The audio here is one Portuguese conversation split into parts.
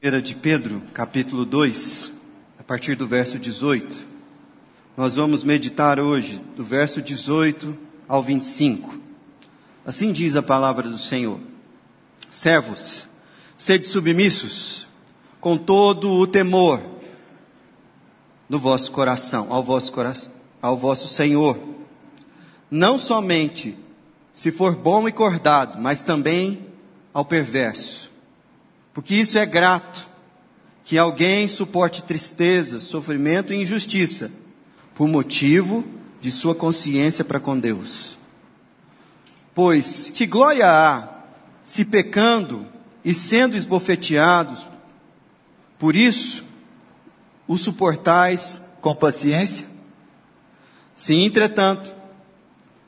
1 de Pedro, capítulo 2, a partir do verso 18. Nós vamos meditar hoje do verso 18 ao 25. Assim diz a palavra do Senhor: Servos, sede submissos, com todo o temor no vosso coração, ao vosso coração, ao vosso Senhor, não somente se for bom e cordado, mas também ao perverso. Porque isso é grato, que alguém suporte tristeza, sofrimento e injustiça, por motivo de sua consciência para com Deus. Pois que glória há se pecando e sendo esbofeteados, por isso o suportais com paciência? Se, entretanto,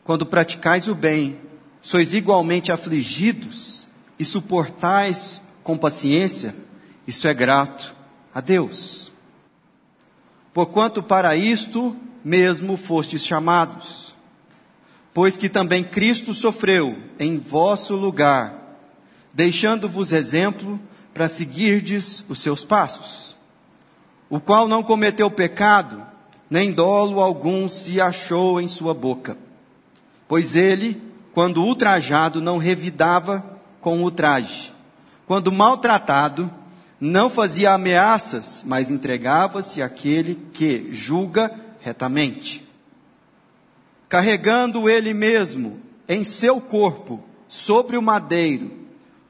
quando praticais o bem, sois igualmente afligidos e suportais com paciência, isso é grato a Deus. Porquanto para isto mesmo fostes chamados, pois que também Cristo sofreu em vosso lugar, deixando-vos exemplo para seguirdes os seus passos, o qual não cometeu pecado, nem dolo algum se achou em sua boca, pois ele, quando ultrajado, não revidava com ultraje, quando maltratado, não fazia ameaças, mas entregava-se àquele que julga retamente. Carregando ele mesmo em seu corpo, sobre o madeiro,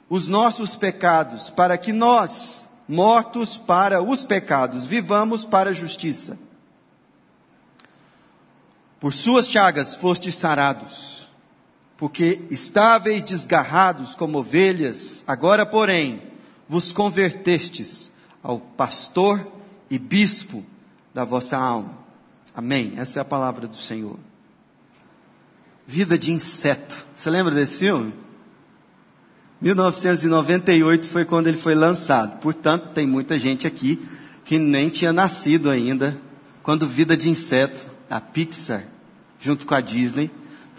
os nossos pecados, para que nós, mortos para os pecados, vivamos para a justiça. Por suas chagas fostes sarados, porque estáveis desgarrados como ovelhas, agora, porém, vos convertestes ao pastor e bispo da vossa alma. Amém. Essa é a palavra do Senhor. Vida de inseto. Você lembra desse filme? 1998 foi quando ele foi lançado. Portanto, tem muita gente aqui que nem tinha nascido ainda quando Vida de Inseto, a Pixar, junto com a Disney,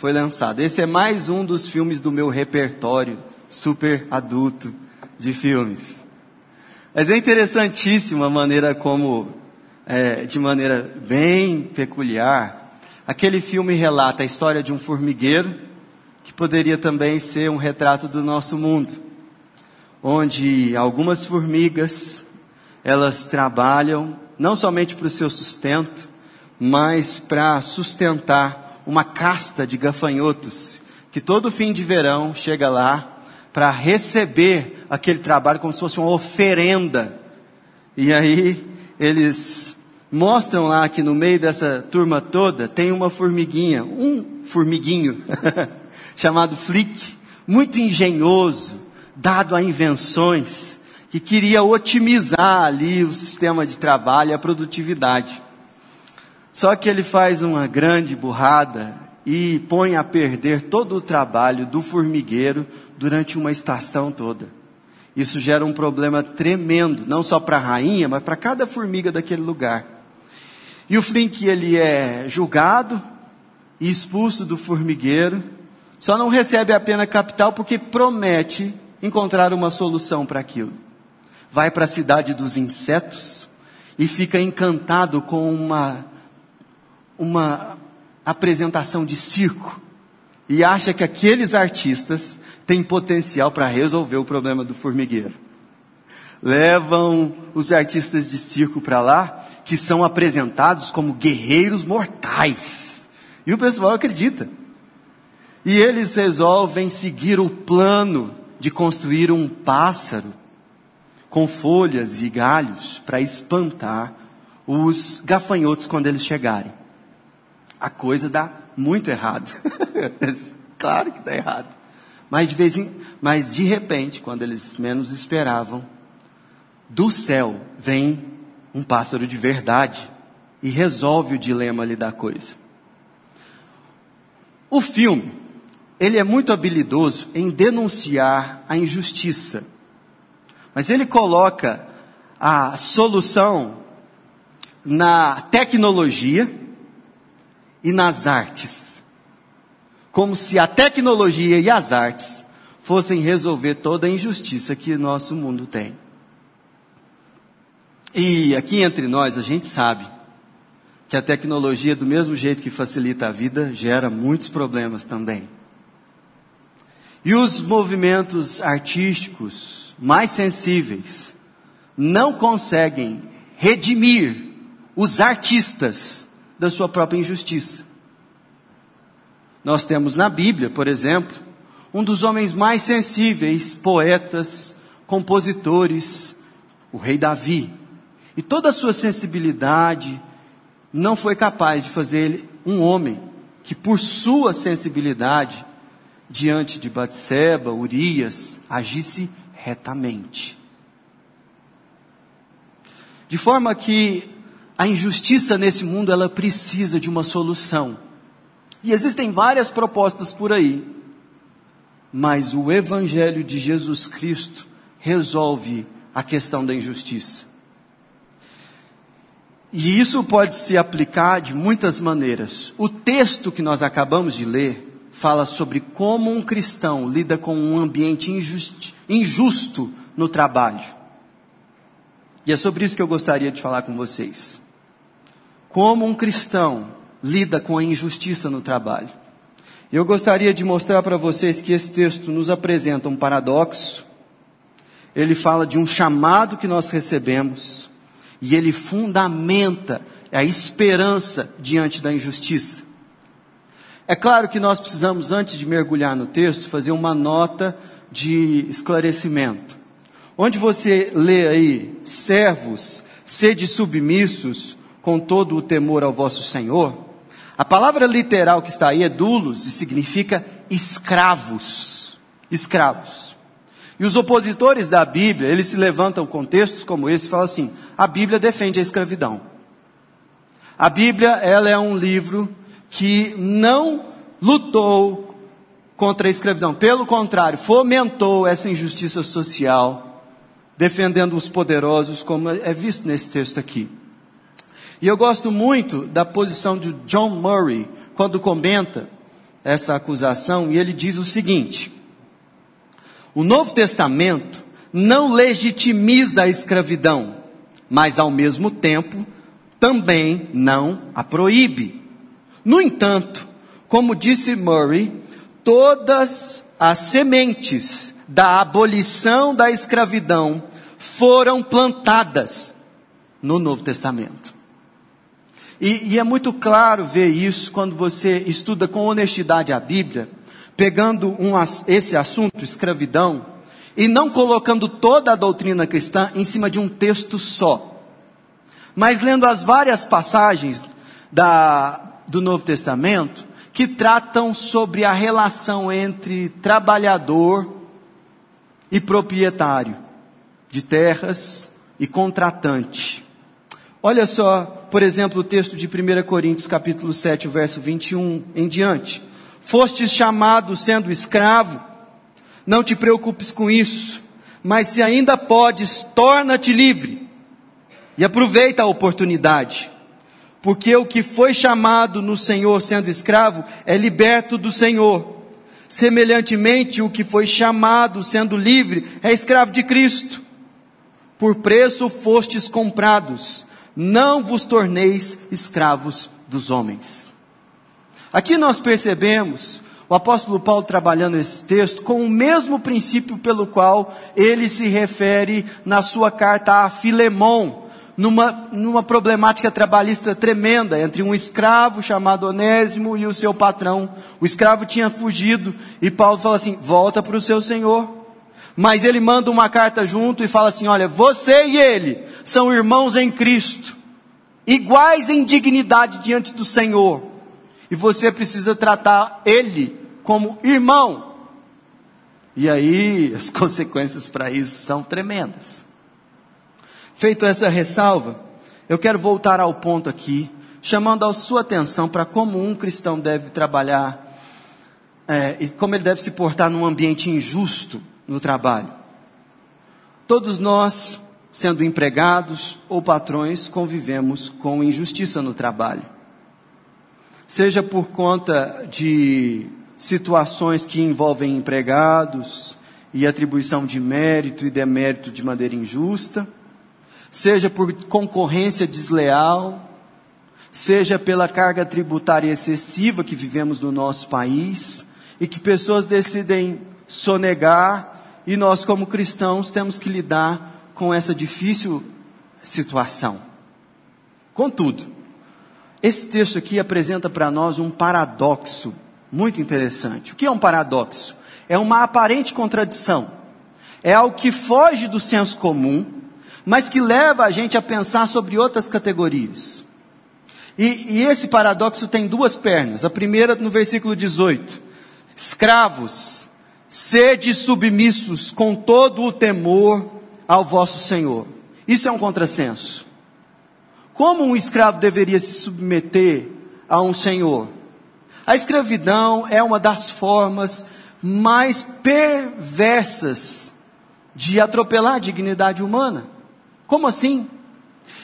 foi lançado. Esse é mais um dos filmes do meu repertório super adulto de filmes. Mas é interessantíssima a maneira como, é, de maneira bem peculiar, aquele filme relata a história de um formigueiro, que poderia também ser um retrato do nosso mundo, onde algumas formigas, elas trabalham não somente para o seu sustento, mas para sustentar uma casta de gafanhotos, que todo fim de verão chega lá para receber aquele trabalho como se fosse uma oferenda. E aí eles mostram lá que no meio dessa turma toda tem uma formiguinha, um formiguinho, chamado Flick, muito engenhoso, dado a invenções, que queria otimizar ali o sistema de trabalho e a produtividade. Só que ele faz uma grande burrada e põe a perder todo o trabalho do formigueiro durante uma estação toda. Isso gera um problema tremendo, não só para a rainha, mas para cada formiga daquele lugar. E o Flink, ele é julgado e expulso do formigueiro, só não recebe a pena capital porque promete encontrar uma solução para aquilo. Vai para a cidade dos insetos e fica encantado com uma, uma apresentação de circo e acha que aqueles artistas têm potencial para resolver o problema do formigueiro. Levam os artistas de circo para lá, que são apresentados como guerreiros mortais. E o pessoal acredita. E eles resolvem seguir o plano de construir um pássaro com folhas e galhos para espantar os gafanhotos quando eles chegarem. A coisa dá muito errado. claro que dá errado. Mas de vez em, mas de repente, quando eles menos esperavam, do céu vem um pássaro de verdade e resolve o dilema ali da coisa. O filme, ele é muito habilidoso em denunciar a injustiça. Mas ele coloca a solução na tecnologia e nas artes como se a tecnologia e as artes fossem resolver toda a injustiça que nosso mundo tem. E aqui entre nós, a gente sabe que a tecnologia, do mesmo jeito que facilita a vida, gera muitos problemas também. E os movimentos artísticos mais sensíveis não conseguem redimir os artistas da sua própria injustiça. Nós temos na Bíblia, por exemplo, um dos homens mais sensíveis, poetas, compositores, o rei Davi. E toda a sua sensibilidade não foi capaz de fazer ele um homem que, por sua sensibilidade, diante de Batseba, Urias, agisse retamente. De forma que a injustiça nesse mundo ela precisa de uma solução. E existem várias propostas por aí. Mas o evangelho de Jesus Cristo resolve a questão da injustiça. E isso pode se aplicar de muitas maneiras. O texto que nós acabamos de ler fala sobre como um cristão lida com um ambiente injusto, injusto no trabalho. E é sobre isso que eu gostaria de falar com vocês. Como um cristão lida com a injustiça no trabalho. Eu gostaria de mostrar para vocês que esse texto nos apresenta um paradoxo. Ele fala de um chamado que nós recebemos e ele fundamenta a esperança diante da injustiça. É claro que nós precisamos, antes de mergulhar no texto, fazer uma nota de esclarecimento. Onde você lê aí, servos, sede submissos com todo o temor ao vosso Senhor, a palavra literal que está aí é dulos e significa escravos. Escravos. E os opositores da Bíblia, eles se levantam com textos como esse e falam assim: a Bíblia defende a escravidão. A Bíblia, ela é um livro que não lutou contra a escravidão, pelo contrário, fomentou essa injustiça social, defendendo os poderosos, como é visto nesse texto aqui. E eu gosto muito da posição de John Murray, quando comenta essa acusação, e ele diz o seguinte: o Novo Testamento não legitimiza a escravidão, mas ao mesmo tempo também não a proíbe. No entanto, como disse Murray, todas as sementes da abolição da escravidão foram plantadas no Novo Testamento. E, e, é muito claro ver isso quando você estuda com honestidade a Bíblia pegando um, esse assunto, escravidão, e não colocando toda a doutrina cristã em cima de um texto só, mas lendo as várias passagens da, do Novo Testamento que tratam sobre a relação entre trabalhador e proprietário de terras e contratante. Olha só, por exemplo, o texto de 1 Coríntios capítulo 7, verso 21 em diante. Fostes chamado sendo escravo, não te preocupes com isso, mas se ainda podes, torna-te livre e aproveita a oportunidade, porque o que foi chamado no Senhor sendo escravo é liberto do Senhor. Semelhantemente, o que foi chamado sendo livre é escravo de Cristo. Por preço fostes comprados, não vos torneis escravos dos homens. Aqui nós percebemos o apóstolo Paulo trabalhando esse texto com o mesmo princípio pelo qual ele se refere na sua carta a Filemon, numa, numa problemática trabalhista tremenda entre um escravo chamado Onésimo e o seu patrão. O escravo tinha fugido e Paulo fala assim: volta para o seu senhor. Mas ele manda uma carta junto e fala assim: olha, você e ele são irmãos em Cristo, iguais em dignidade diante do Senhor e você precisa tratar ele como irmão. E aí as consequências para isso são tremendas. Feito essa ressalva, eu quero voltar ao ponto aqui, chamando a sua atenção para como um cristão deve trabalhar é, e como ele deve se portar num ambiente injusto no trabalho. Todos nós, sendo empregados ou patrões, convivemos com injustiça no trabalho seja por conta de situações que envolvem empregados e atribuição de mérito e demérito de maneira injusta, seja por concorrência desleal, seja pela carga tributária excessiva que vivemos no nosso país e que pessoas decidem sonegar e nós, como cristãos, temos que lidar com essa difícil situação. Contudo, esse texto aqui apresenta para nós um paradoxo muito interessante. O que é um paradoxo? É uma aparente contradição. É algo que foge do senso comum, mas que leva a gente a pensar sobre outras categorias. E, e esse paradoxo tem duas pernas. A primeira no versículo 18: Escravos, sede submissos com todo o temor ao vosso Senhor. Isso é um contrassenso. Como um escravo deveria se submeter a um senhor? A escravidão é uma das formas mais perversas de atropelar a dignidade humana. Como assim?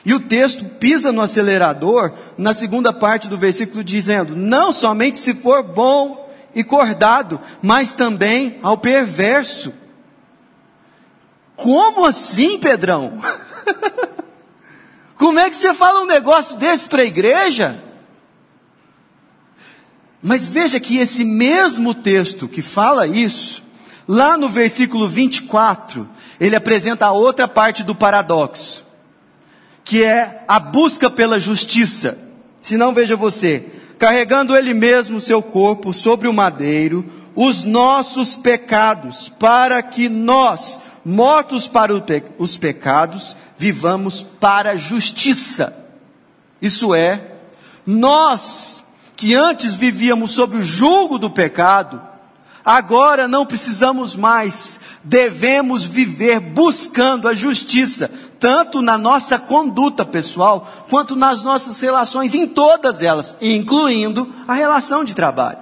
E o texto pisa no acelerador na segunda parte do versículo dizendo: não somente se for bom e cordado, mas também ao perverso. Como assim, Pedrão? Como é que você fala um negócio desse para a igreja? Mas veja que esse mesmo texto que fala isso, lá no versículo 24, ele apresenta a outra parte do paradoxo, que é a busca pela justiça. Se não, veja você, carregando ele mesmo seu corpo sobre o madeiro, os nossos pecados, para que nós, mortos para os pecados, vivamos para a justiça. Isso é, nós que antes vivíamos sob o julgo do pecado, agora não precisamos mais, devemos viver buscando a justiça, tanto na nossa conduta pessoal, quanto nas nossas relações, em todas elas, incluindo a relação de trabalho.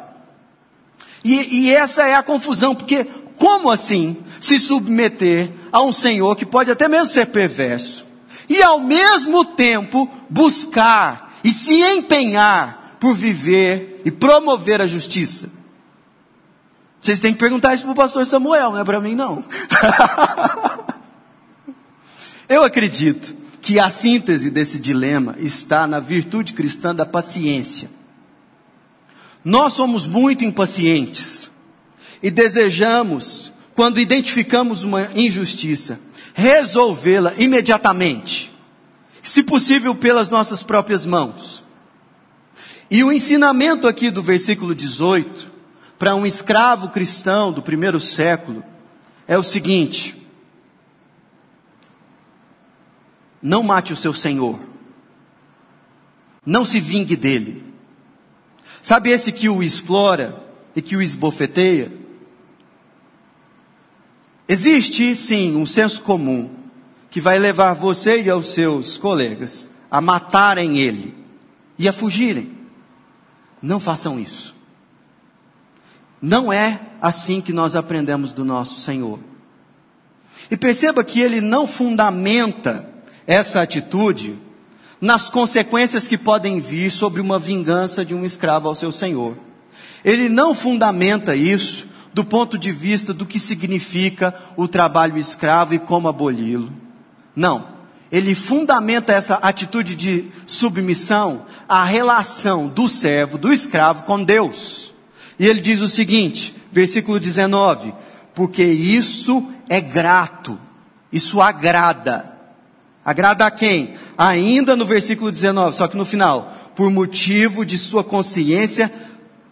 E, e essa é a confusão, porque como assim se submeter a um Senhor que pode até mesmo ser perverso e ao mesmo tempo buscar e se empenhar por viver e promover a justiça? Vocês têm que perguntar isso para o pastor Samuel, não é para mim não. Eu acredito que a síntese desse dilema está na virtude cristã da paciência. Nós somos muito impacientes e desejamos, quando identificamos uma injustiça, resolvê-la imediatamente, se possível pelas nossas próprias mãos. E o ensinamento aqui do versículo 18, para um escravo cristão do primeiro século, é o seguinte: não mate o seu senhor, não se vingue dele, Sabe esse que o explora e que o esbofeteia? Existe sim um senso comum que vai levar você e aos seus colegas a matarem ele e a fugirem. Não façam isso. Não é assim que nós aprendemos do nosso Senhor. E perceba que ele não fundamenta essa atitude nas consequências que podem vir sobre uma vingança de um escravo ao seu senhor. Ele não fundamenta isso do ponto de vista do que significa o trabalho escravo e como aboli-lo. Não. Ele fundamenta essa atitude de submissão à relação do servo, do escravo com Deus. E ele diz o seguinte, versículo 19: Porque isso é grato, isso agrada Agrada a quem? Ainda no versículo 19, só que no final, por motivo de sua consciência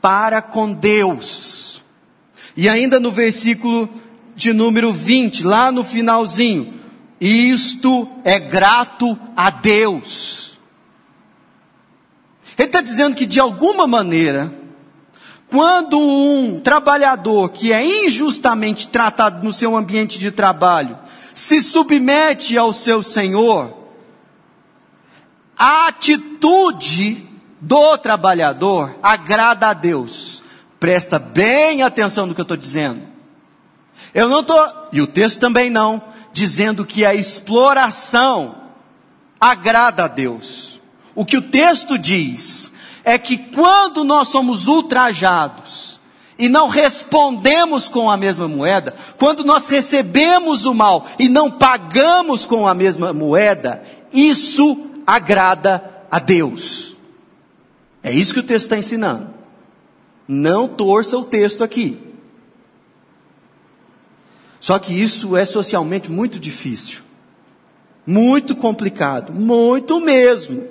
para com Deus. E ainda no versículo de número 20, lá no finalzinho, isto é grato a Deus. Ele está dizendo que de alguma maneira, quando um trabalhador que é injustamente tratado no seu ambiente de trabalho, se submete ao seu Senhor, a atitude do trabalhador agrada a Deus. Presta bem atenção no que eu estou dizendo. Eu não estou, e o texto também não, dizendo que a exploração agrada a Deus. O que o texto diz é que quando nós somos ultrajados e não respondemos com a mesma moeda, quando nós recebemos o mal e não pagamos com a mesma moeda, isso agrada a Deus. É isso que o texto está ensinando. Não torça o texto aqui. Só que isso é socialmente muito difícil, muito complicado, muito mesmo.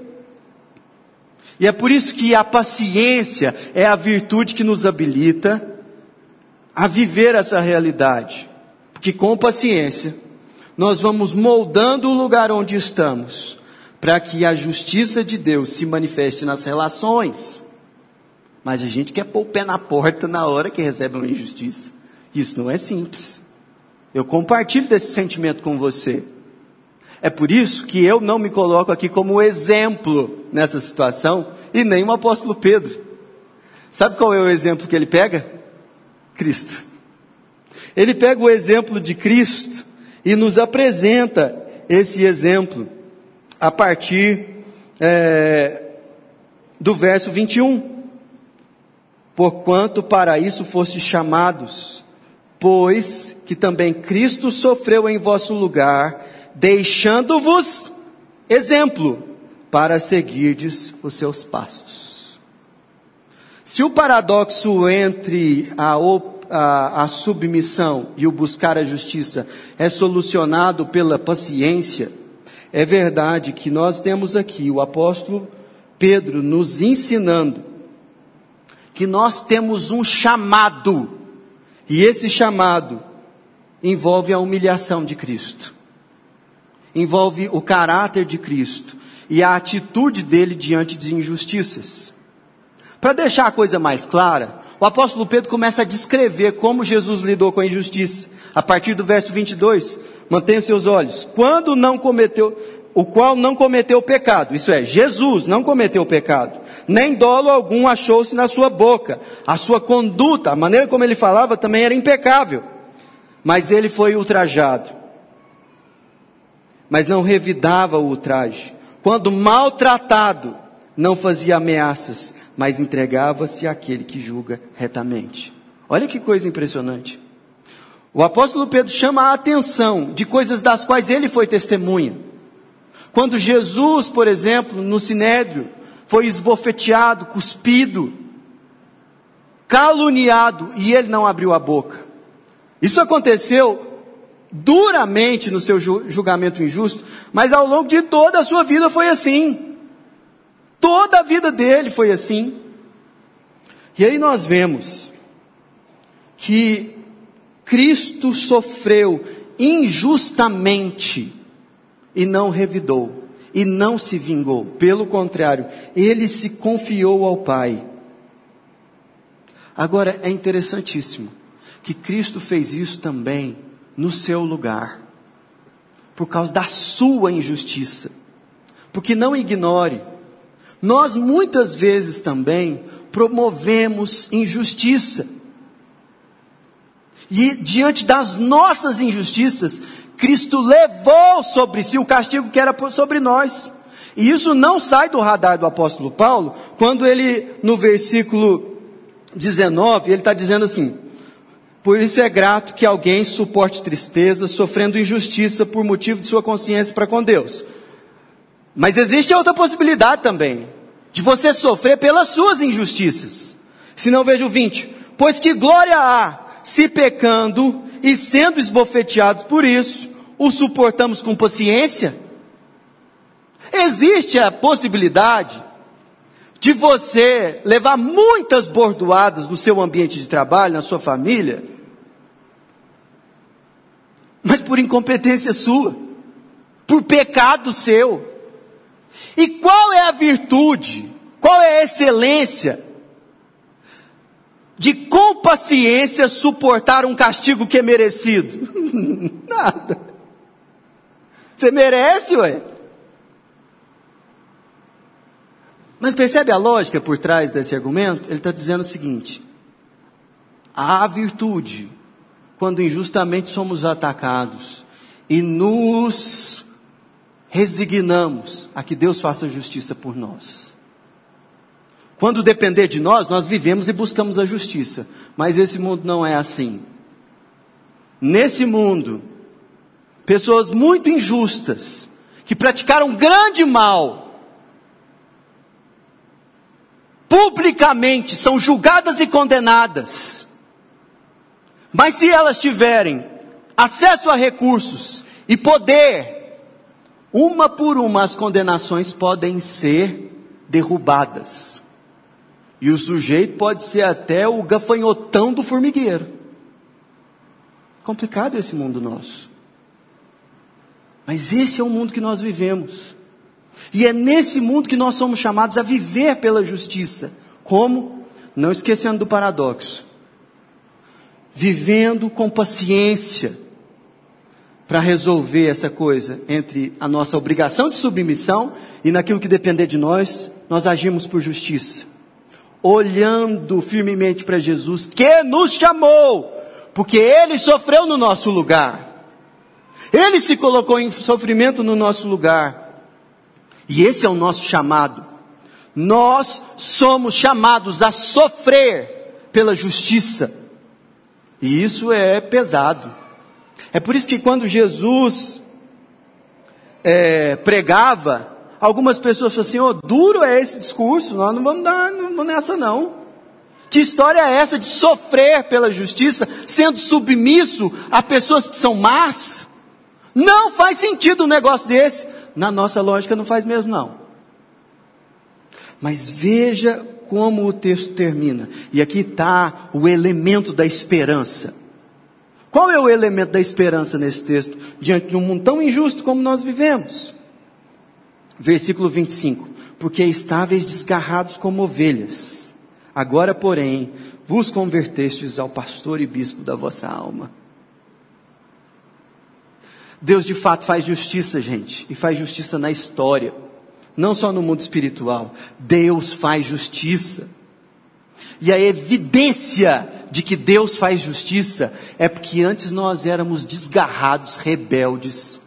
E é por isso que a paciência é a virtude que nos habilita a viver essa realidade. Porque com paciência, nós vamos moldando o lugar onde estamos, para que a justiça de Deus se manifeste nas relações. Mas a gente quer pôr o pé na porta na hora que recebe uma injustiça. Isso não é simples. Eu compartilho desse sentimento com você. É por isso que eu não me coloco aqui como exemplo nessa situação e nem o apóstolo Pedro. Sabe qual é o exemplo que ele pega? Cristo. Ele pega o exemplo de Cristo e nos apresenta esse exemplo a partir é, do verso 21. Porquanto para isso foste chamados, pois que também Cristo sofreu em vosso lugar, deixando-vos exemplo para seguirdes os seus passos. Se o paradoxo entre a, a, a submissão e o buscar a justiça é solucionado pela paciência, é verdade que nós temos aqui o apóstolo Pedro nos ensinando que nós temos um chamado, e esse chamado envolve a humilhação de Cristo envolve o caráter de Cristo e a atitude dele diante de injustiças. Para deixar a coisa mais clara, o apóstolo Pedro começa a descrever como Jesus lidou com a injustiça. A partir do verso 22, mantenha seus olhos. Quando não cometeu, o qual não cometeu pecado, isso é, Jesus não cometeu pecado, nem dolo algum achou-se na sua boca. A sua conduta, a maneira como ele falava também era impecável. Mas ele foi ultrajado mas não revidava o ultraje. Quando maltratado, não fazia ameaças, mas entregava-se àquele que julga retamente. Olha que coisa impressionante. O apóstolo Pedro chama a atenção de coisas das quais ele foi testemunha. Quando Jesus, por exemplo, no sinédrio, foi esbofeteado, cuspido, caluniado e ele não abriu a boca. Isso aconteceu duramente no seu julgamento injusto, mas ao longo de toda a sua vida foi assim. Toda a vida dele foi assim. E aí nós vemos que Cristo sofreu injustamente e não revidou, e não se vingou. Pelo contrário, ele se confiou ao Pai. Agora é interessantíssimo que Cristo fez isso também no seu lugar, por causa da sua injustiça. Porque não ignore, nós muitas vezes também promovemos injustiça. E diante das nossas injustiças, Cristo levou sobre si o castigo que era sobre nós. E isso não sai do radar do apóstolo Paulo, quando ele, no versículo 19, ele está dizendo assim: por isso é grato que alguém suporte tristeza, sofrendo injustiça por motivo de sua consciência para com Deus. Mas existe outra possibilidade também, de você sofrer pelas suas injustiças. Se não vejo 20. Pois que glória há, se pecando e sendo esbofeteados por isso, o suportamos com paciência? Existe a possibilidade de você levar muitas bordoadas no seu ambiente de trabalho, na sua família, mas por incompetência sua, por pecado seu. E qual é a virtude, qual é a excelência de com paciência suportar um castigo que é merecido? Nada. Você merece, ué. Mas percebe a lógica por trás desse argumento? Ele está dizendo o seguinte: a virtude quando injustamente somos atacados e nos resignamos a que Deus faça justiça por nós. Quando depender de nós, nós vivemos e buscamos a justiça. Mas esse mundo não é assim. Nesse mundo, pessoas muito injustas, que praticaram grande mal, publicamente são julgadas e condenadas. Mas se elas tiverem acesso a recursos e poder, uma por uma as condenações podem ser derrubadas. E o sujeito pode ser até o gafanhotão do formigueiro. Complicado esse mundo nosso. Mas esse é o mundo que nós vivemos. E é nesse mundo que nós somos chamados a viver pela justiça. Como? Não esquecendo do paradoxo. Vivendo com paciência para resolver essa coisa entre a nossa obrigação de submissão e naquilo que depender de nós, nós agimos por justiça. Olhando firmemente para Jesus, que nos chamou, porque Ele sofreu no nosso lugar. Ele se colocou em sofrimento no nosso lugar. E esse é o nosso chamado. Nós somos chamados a sofrer pela justiça. E isso é pesado. É por isso que quando Jesus é, pregava, algumas pessoas falaram assim: oh, duro é esse discurso, nós não vamos dar, não vamos nessa não. Que história é essa de sofrer pela justiça, sendo submisso a pessoas que são más? Não faz sentido um negócio desse. Na nossa lógica não faz mesmo não. Mas veja como o texto termina. E aqui está o elemento da esperança. Qual é o elemento da esperança nesse texto? Diante de um mundo tão injusto como nós vivemos. Versículo 25. Porque estáveis desgarrados como ovelhas. Agora, porém, vos convertestes ao pastor e bispo da vossa alma. Deus de fato faz justiça, gente, e faz justiça na história, não só no mundo espiritual. Deus faz justiça. E a evidência de que Deus faz justiça é porque antes nós éramos desgarrados, rebeldes,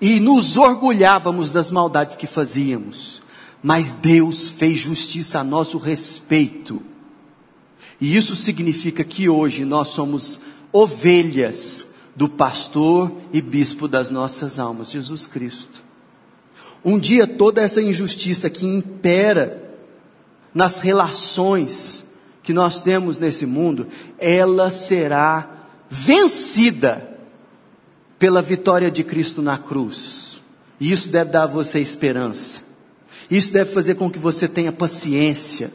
e nos orgulhávamos das maldades que fazíamos. Mas Deus fez justiça a nosso respeito. E isso significa que hoje nós somos ovelhas do pastor e bispo das nossas almas, Jesus Cristo. Um dia toda essa injustiça que impera nas relações que nós temos nesse mundo, ela será vencida pela vitória de Cristo na cruz. E isso deve dar a você esperança. Isso deve fazer com que você tenha paciência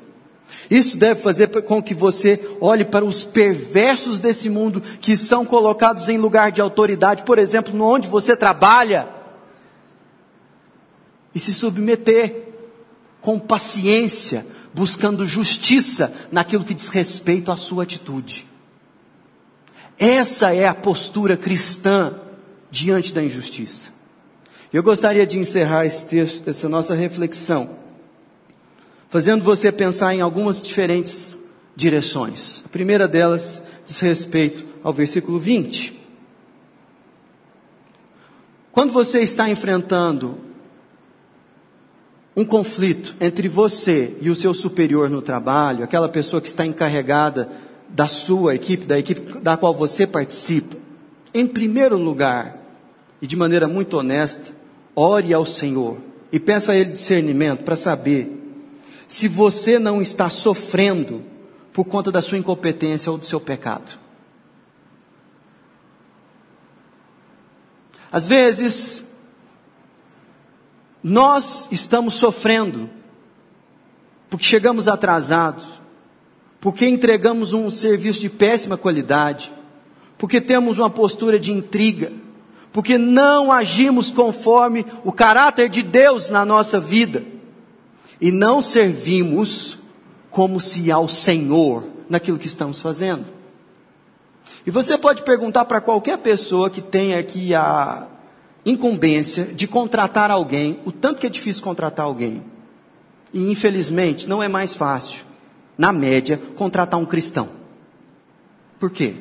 isso deve fazer com que você olhe para os perversos desse mundo que são colocados em lugar de autoridade, por exemplo, no onde você trabalha, e se submeter com paciência, buscando justiça naquilo que diz respeito à sua atitude. Essa é a postura cristã diante da injustiça. Eu gostaria de encerrar esse texto, essa nossa reflexão fazendo você pensar em algumas diferentes direções. A primeira delas diz respeito ao versículo 20. Quando você está enfrentando um conflito entre você e o seu superior no trabalho, aquela pessoa que está encarregada da sua equipe, da equipe da qual você participa, em primeiro lugar, e de maneira muito honesta, ore ao Senhor e peça a Ele discernimento para saber se você não está sofrendo por conta da sua incompetência ou do seu pecado. Às vezes, nós estamos sofrendo porque chegamos atrasados, porque entregamos um serviço de péssima qualidade, porque temos uma postura de intriga, porque não agimos conforme o caráter de Deus na nossa vida e não servimos como se ao Senhor naquilo que estamos fazendo. E você pode perguntar para qualquer pessoa que tenha aqui a incumbência de contratar alguém, o tanto que é difícil contratar alguém. E infelizmente não é mais fácil, na média, contratar um cristão. Por quê?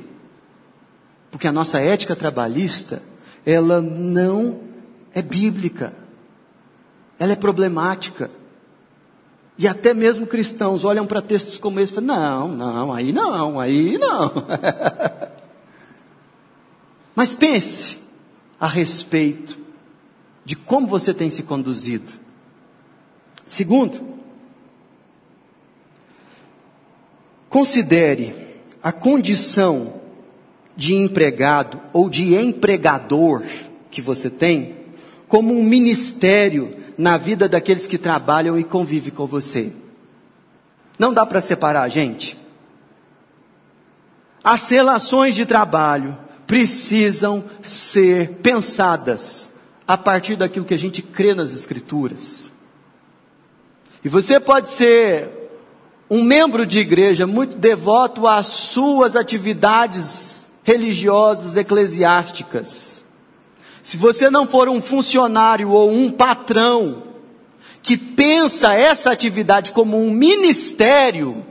Porque a nossa ética trabalhista, ela não é bíblica. Ela é problemática. E até mesmo cristãos olham para textos como esse e falam: não, não, aí não, aí não. Mas pense a respeito de como você tem se conduzido. Segundo, considere a condição de empregado ou de empregador que você tem como um ministério na vida daqueles que trabalham e convivem com você. Não dá para separar, gente. As relações de trabalho precisam ser pensadas a partir daquilo que a gente crê nas Escrituras. E você pode ser um membro de igreja muito devoto às suas atividades religiosas, eclesiásticas. Se você não for um funcionário ou um patrão que pensa essa atividade como um ministério,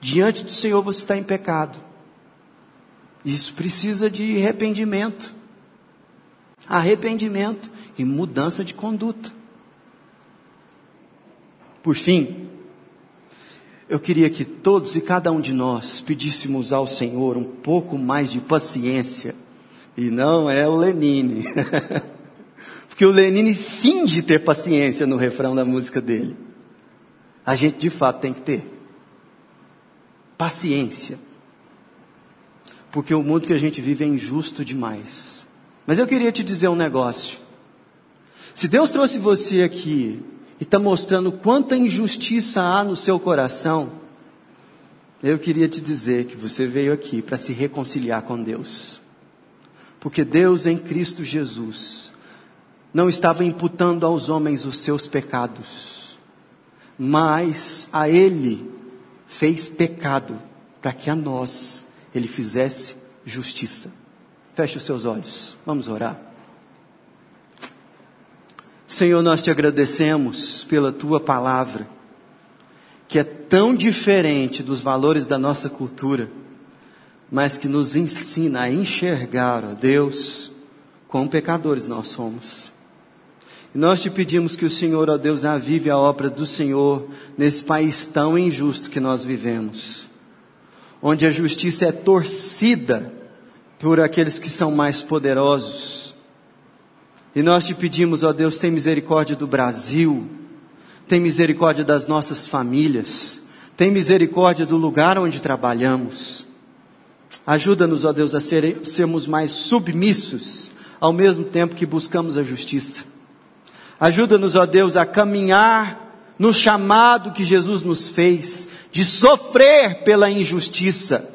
diante do Senhor você está em pecado. Isso precisa de arrependimento. Arrependimento e mudança de conduta. Por fim, eu queria que todos e cada um de nós pedíssemos ao Senhor um pouco mais de paciência e não é o Lenine. Porque o Lenine finge ter paciência no refrão da música dele. A gente de fato tem que ter. Paciência. Porque o mundo que a gente vive é injusto demais. Mas eu queria te dizer um negócio. Se Deus trouxe você aqui e está mostrando quanta injustiça há no seu coração, eu queria te dizer que você veio aqui para se reconciliar com Deus. Porque Deus em Cristo Jesus não estava imputando aos homens os seus pecados, mas a Ele fez pecado para que a nós Ele fizesse justiça. Feche os seus olhos, vamos orar. Senhor, nós te agradecemos pela tua palavra, que é tão diferente dos valores da nossa cultura mas que nos ensina a enxergar, ó Deus, quão pecadores nós somos. E nós te pedimos que o Senhor, ó Deus, avive a obra do Senhor nesse país tão injusto que nós vivemos, onde a justiça é torcida por aqueles que são mais poderosos. E nós te pedimos, ó Deus, tem misericórdia do Brasil, tem misericórdia das nossas famílias, tem misericórdia do lugar onde trabalhamos. Ajuda-nos, ó Deus, a ser, sermos mais submissos, ao mesmo tempo que buscamos a justiça. Ajuda-nos, ó Deus, a caminhar no chamado que Jesus nos fez, de sofrer pela injustiça,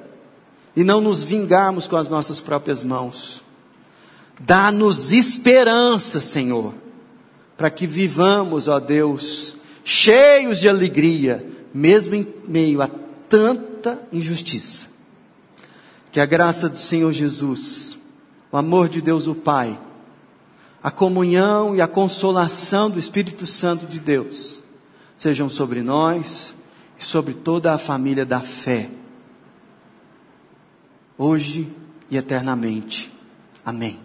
e não nos vingarmos com as nossas próprias mãos. Dá-nos esperança, Senhor, para que vivamos, ó Deus, cheios de alegria, mesmo em meio a tanta injustiça. Que a graça do Senhor Jesus, o amor de Deus o Pai, a comunhão e a consolação do Espírito Santo de Deus sejam sobre nós e sobre toda a família da fé, hoje e eternamente. Amém.